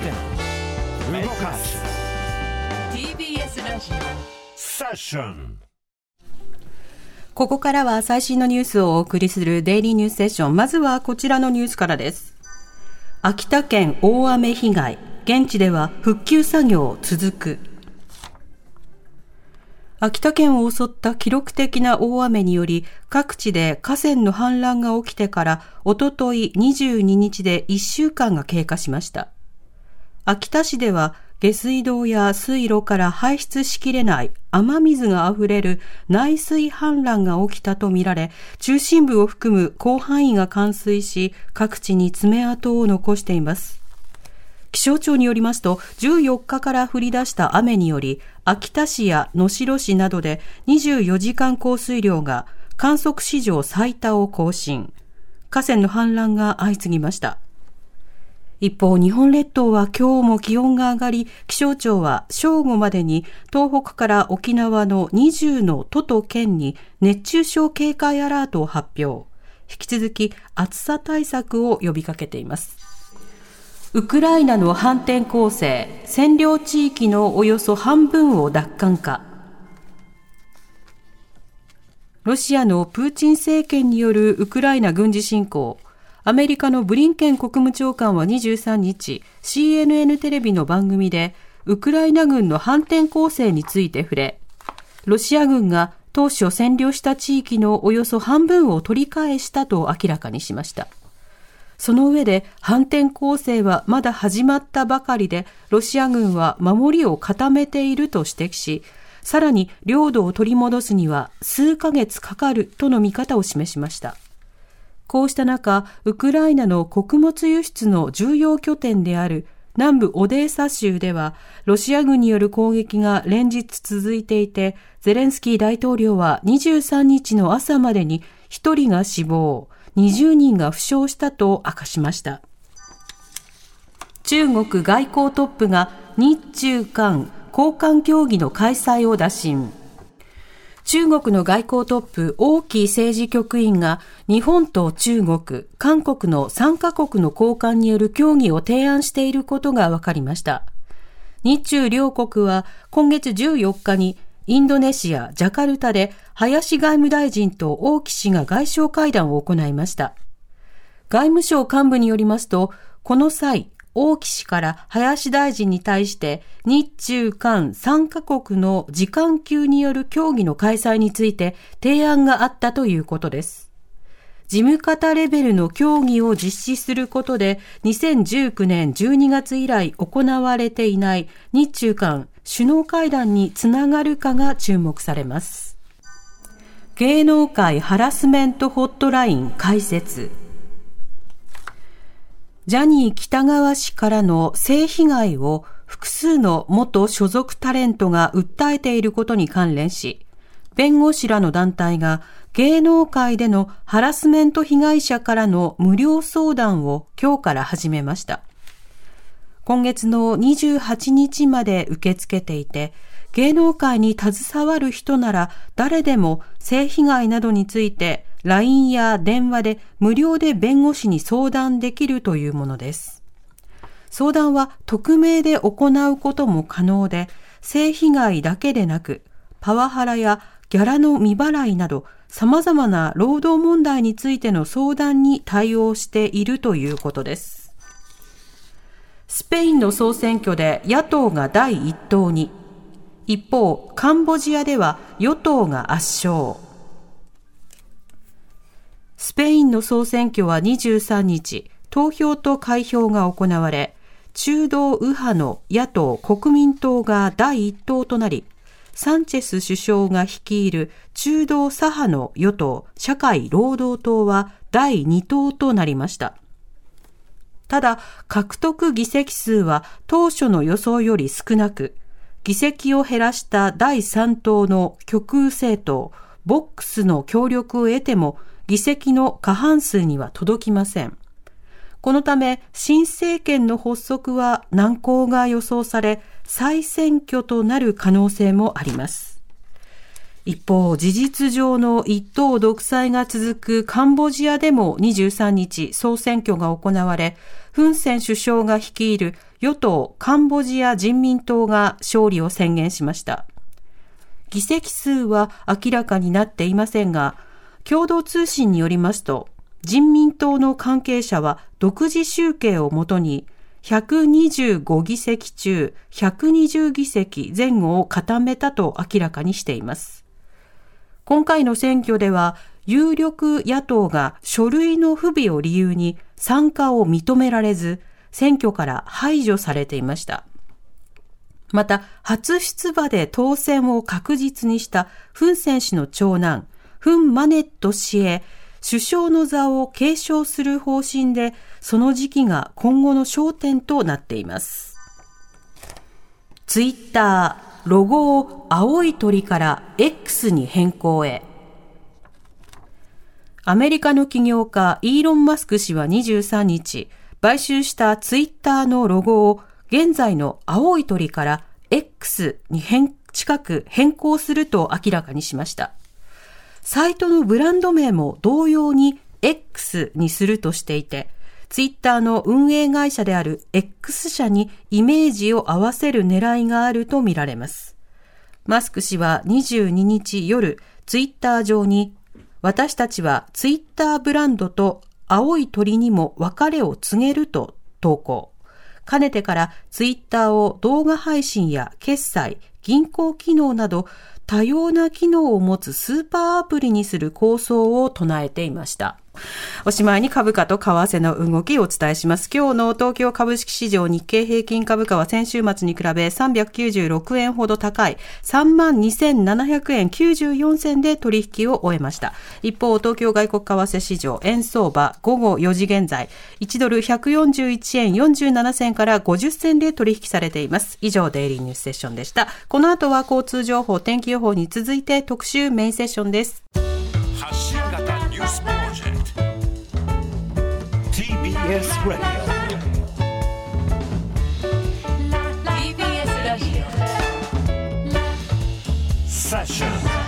て動かす TBS ラジセッションここからは最新のニュースをお送りするデイリーニュースセッション。まずはこちらのニュースからです。秋田県大雨被害。現地では復旧作業続く。秋田県を襲った記録的な大雨により、各地で河川の氾濫が起きてから、おととい22日で1週間が経過しました。秋田市では下水道や水路から排出しきれない雨水が溢れる内水氾濫が起きたとみられ、中心部を含む広範囲が冠水し、各地に爪痕を残しています。気象庁によりますと、14日から降り出した雨により、秋田市や能代市などで24時間降水量が観測史上最多を更新。河川の氾濫が相次ぎました。一方、日本列島は今日も気温が上がり、気象庁は正午までに東北から沖縄の20の都と県に熱中症警戒アラートを発表。引き続き暑さ対策を呼びかけています。ウクライナの反転攻勢、占領地域のおよそ半分を奪還か。ロシアのプーチン政権によるウクライナ軍事侵攻、アメリカのブリンケン国務長官は23日、CNN テレビの番組で、ウクライナ軍の反転攻勢について触れ、ロシア軍が当初占領した地域のおよそ半分を取り返したと明らかにしました。その上で反転攻勢はまだ始まったばかりで、ロシア軍は守りを固めていると指摘し、さらに領土を取り戻すには数ヶ月かかるとの見方を示しました。こうした中、ウクライナの穀物輸出の重要拠点である南部オデーサ州では、ロシア軍による攻撃が連日続いていて、ゼレンスキー大統領は23日の朝までに1人が死亡、20人が負傷したと明かしました。中国外交トップが日中韓交換協議の開催を打診。中国の外交トップ、王毅政治局員が日本と中国、韓国の3カ国の高官による協議を提案していることが分かりました。日中両国は今月14日にインドネシア・ジャカルタで林外務大臣と王毅氏が外相会談を行いました。外務省幹部によりますと、この際、王毅氏から林大臣に対して日中韓3カ国の時間級による協議の開催について提案があったということです。事務方レベルの協議を実施することで2019年12月以来行われていない日中韓首脳会談につながるかが注目されます。芸能界ハラスメントホットライン開設。ジャニー北川氏からの性被害を複数の元所属タレントが訴えていることに関連し、弁護士らの団体が芸能界でのハラスメント被害者からの無料相談を今日から始めました。今月の28日まで受け付けていて、芸能界に携わる人なら誰でも性被害などについて LINE や電話で無料で弁護士に相談できるというものです。相談は匿名で行うことも可能で、性被害だけでなく、パワハラやギャラの未払いなど様々な労働問題についての相談に対応しているということです。スペインの総選挙で野党が第一党に、一方、カンボジアでは与党が圧勝。スペインの総選挙は23日、投票と開票が行われ、中道右派の野党国民党が第一党となり、サンチェス首相が率いる中道左派の与党社会労働党は第二党となりました。ただ、獲得議席数は当初の予想より少なく、議席を減らした第三党の極右政党、ボックスの協力を得ても、議席の過半数には届きません。このため、新政権の発足は難航が予想され、再選挙となる可能性もあります。一方、事実上の一党独裁が続くカンボジアでも23日総選挙が行われ、フン・セン首相が率いる与党カンボジア人民党が勝利を宣言しました。議席数は明らかになっていませんが、共同通信によりますと、人民党の関係者は独自集計をもとに、125議席中120議席前後を固めたと明らかにしています。今回の選挙では、有力野党が書類の不備を理由に参加を認められず、選挙から排除されていました。また、初出馬で当選を確実にしたフン・セン氏の長男、フン・マネット氏へ首相の座を継承する方針で、その時期が今後の焦点となっています。ツイッター、ロゴを青い鳥から X に変更へ。アメリカの起業家イーロン・マスク氏は23日、買収したツイッターのロゴを現在の青い鳥から X に変近く変更すると明らかにしました。サイトのブランド名も同様に X にするとしていて、ツイッターの運営会社である X 社にイメージを合わせる狙いがあるとみられます。マスク氏は22日夜、ツイッター上に、私たちはツイッターブランドと青い鳥にも別れを告げると投稿。かねてからツイッターを動画配信や決済、銀行機能など多様な機能を持つスーパーアプリにする構想を唱えていました。おしまいに株価と為替の動きをお伝えします。今日の東京株式市場日経平均株価は先週末に比べ396円ほど高い32,700円94銭で取引を終えました。一方、東京外国為替市場円相場午後4時現在1ドル141円47銭から50銭で取引されています。以上、デイリーニュースセッションでした。この後は交通情報、天気予報に続いて特集メインセッションです。TBS Radio TBS ラジオ Session